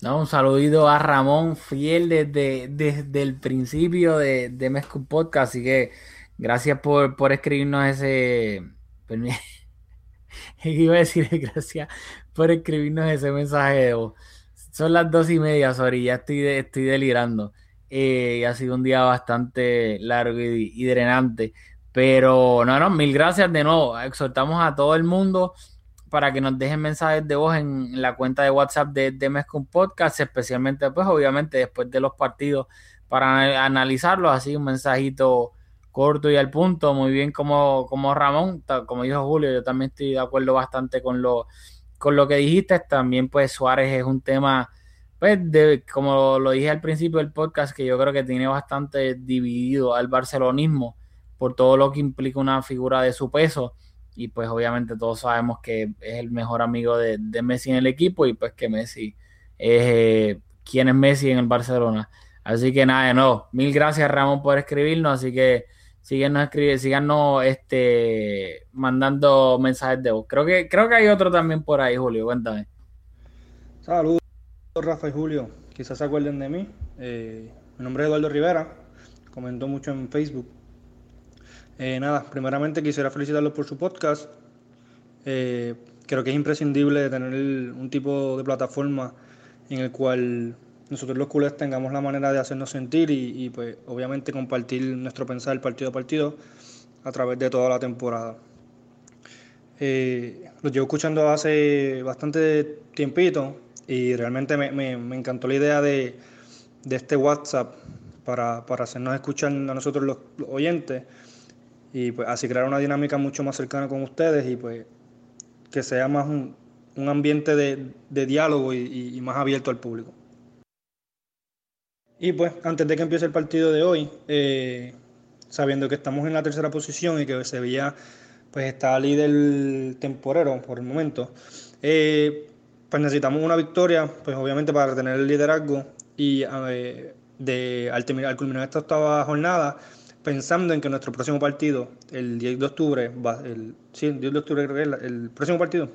No, un saludito a Ramón, fiel desde, desde el principio de, de Mezco Podcast, así que gracias por, por escribirnos ese Iba a decir gracias por escribirnos ese mensaje Son las dos y media, sorry, ya estoy, estoy delirando. Eh, ha sido un día bastante largo y, drenante. Pero no, no, mil gracias de nuevo. Exhortamos a todo el mundo para que nos dejen mensajes de voz en la cuenta de WhatsApp de, de Podcast, especialmente pues obviamente después de los partidos para analizarlos, así un mensajito corto y al punto, muy bien como, como Ramón, como dijo Julio, yo también estoy de acuerdo bastante con lo, con lo que dijiste, también pues Suárez es un tema, pues de, como lo dije al principio del podcast, que yo creo que tiene bastante dividido al barcelonismo por todo lo que implica una figura de su peso. Y pues obviamente todos sabemos que es el mejor amigo de, Messi en el equipo y pues que Messi es eh, quien es Messi en el Barcelona. Así que nada, no, mil gracias Ramón por escribirnos, así que síguenos escribiendo, síganos este mandando mensajes de voz. Creo que, creo que hay otro también por ahí, Julio, cuéntame. Saludos, Rafa y Julio. Quizás se acuerden de mí. Eh, mi nombre es Eduardo Rivera. Comentó mucho en Facebook eh, nada, primeramente quisiera felicitarlos por su podcast. Eh, creo que es imprescindible tener un tipo de plataforma en el cual nosotros los culés tengamos la manera de hacernos sentir y, pues obviamente compartir nuestro pensar partido a partido a través de toda la temporada. Eh, los llevo escuchando hace bastante tiempito y realmente me, encantó la idea de, este WhatsApp para, hacernos escuchar a nosotros los oyentes y pues así crear una dinámica mucho más cercana con ustedes y pues que sea más un, ambiente de, diálogo y, más abierto al público. Y pues antes de que empiece el partido de hoy, eh, sabiendo que estamos en la tercera posición y que Sevilla pues está líder temporero por el momento, eh, pues necesitamos una victoria, pues obviamente para retener el liderazgo. Y de, al, terminar, culminar esta octava jornada, pensando en que nuestro próximo partido, el 10 de octubre, va, el, sí, el 10 de octubre el próximo partido,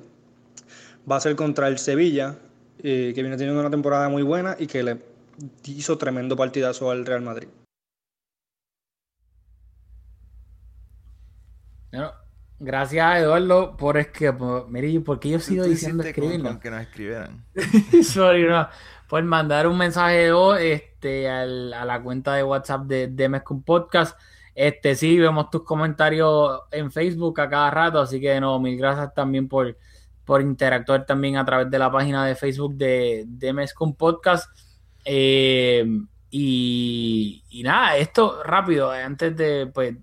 va a ser contra el Sevilla, eh, que viene teniendo una temporada muy buena y que le hizo tremendo partidazo al Real Madrid. gracias Eduardo por es que mire, porque yo sigo diciendo escribirlo. que nos escribieran. Sorry, no. Por mandar un mensaje de voz, este este, a la cuenta de WhatsApp de, de Podcast. Este, sí, vemos tus comentarios en Facebook a cada rato, así que no, mil gracias también por, por interactuar también a través de la página de Facebook de, de Podcast. Eh, y, nada, esto rápido, antes de, pues,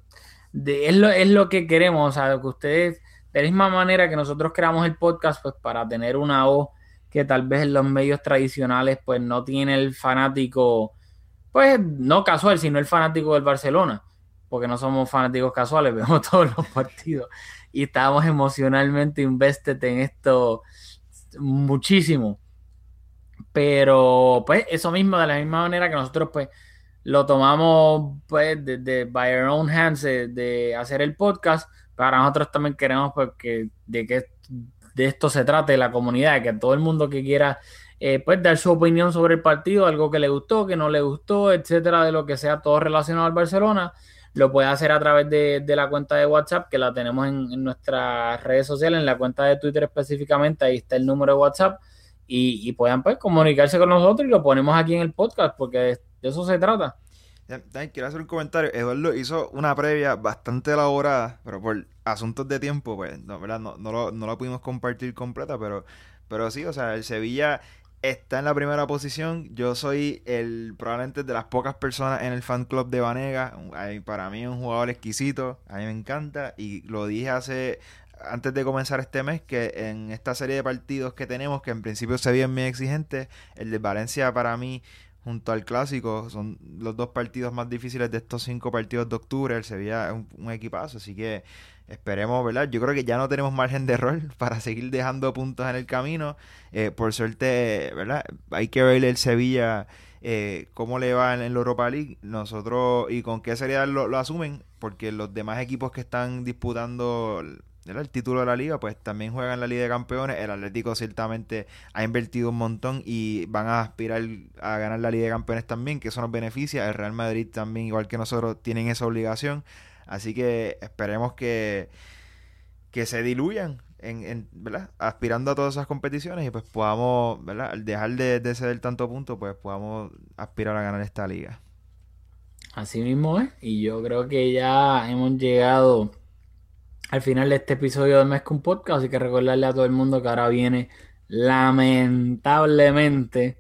de, es, lo, es lo que queremos, o sea, que ustedes, de la misma manera que nosotros creamos el podcast, pues para tener una voz que tal vez en los medios tradicionales pues no tiene el fanático, pues no casual, sino el fanático del Barcelona, porque no somos fanáticos casuales, vemos todos los partidos y estamos emocionalmente invested en esto muchísimo. Pero pues eso mismo, de la misma manera que nosotros pues lo tomamos pues de, by our own hands de, hacer el podcast, para nosotros también queremos pues de que de esto se trata, de la comunidad, que todo el mundo que quiera eh, pues dar su opinión sobre el partido, algo que le gustó, que no le gustó, etcétera, de lo que sea todo relacionado al Barcelona, lo puede hacer a través de, la cuenta de WhatsApp, que la tenemos en, nuestras redes sociales, en la cuenta de Twitter específicamente, ahí está el número de WhatsApp, y, puedan pues comunicarse con nosotros y lo ponemos aquí en el podcast, porque de eso se trata quiero hacer un comentario. Eduardo hizo una previa bastante elaborada, pero por asuntos de tiempo, pues, no, ¿verdad? No, no, lo, no la pudimos compartir completa, pero, pero sí, o sea, el Sevilla está en la primera posición. Yo soy el probablemente de las pocas personas en el fan club de Vanega. Para mí es un jugador exquisito, a mí me encanta y lo dije hace antes de comenzar este mes que en esta serie de partidos que tenemos, que en principio se bien muy exigentes, el de Valencia para mí junto al clásico. Son los dos partidos más difíciles de estos cinco partidos de octubre. El Sevilla es un, equipazo, así que esperemos, ¿verdad? Yo creo que ya no tenemos margen de error para seguir dejando puntos en el camino. Eh, por suerte, ¿verdad? Hay que verle el Sevilla eh, cómo le va en, la Europa League. Nosotros, y con qué seriedad lo, lo asumen, porque los demás equipos que están disputando el título de la liga, pues también juegan la Liga de Campeones. El Atlético ciertamente ha invertido un montón y van a aspirar a ganar la Liga de Campeones también, que eso nos beneficia. El Real Madrid también, igual que nosotros, tienen esa obligación. Así que esperemos que, que se diluyan ¿verdad? aspirando a todas esas competiciones y pues podamos, ¿verdad? al dejar de, de ceder tanto punto, pues podamos aspirar a ganar esta liga. Así mismo es, y yo creo que ya hemos llegado al final de este episodio de Mezcum Podcast. Así que recordarle a todo el mundo que ahora viene lamentablemente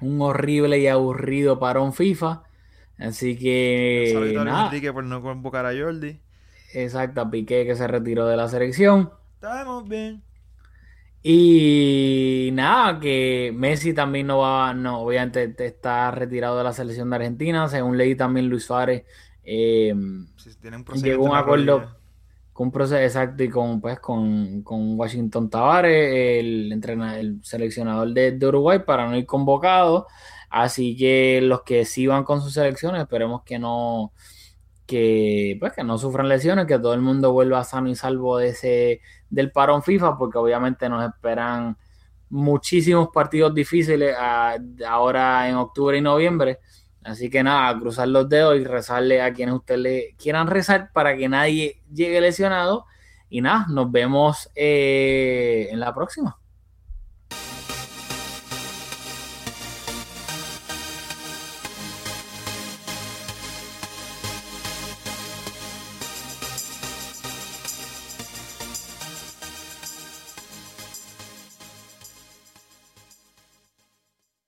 un horrible y aburrido parón FIFA. Así que. A Luis nada. Enrique por no convocar a Jordi. Exacto, a Piqué que se retiró de la selección. Estamos bien. Y nada, que Messi también no va, no, obviamente está retirado de la selección de Argentina. Según leí también Luis Suárez eh, Si tiene un llegó a un acuerdo. Con un proceso exacto y con pues con, con Washington Tavares, el entrenador, el seleccionador de, Uruguay, para no ir convocado. Así que los que sí van con sus selecciones, esperemos que no, que pues que no sufran lesiones, que todo el mundo vuelva sano y salvo de ese del parón FIFA, porque obviamente nos esperan muchísimos partidos difíciles a- ahora en octubre y noviembre. Así que nada, cruzar los dedos y rezarle a quienes ustedes quieran rezar para que nadie llegue lesionado. Y nada, nos vemos eh, en la próxima.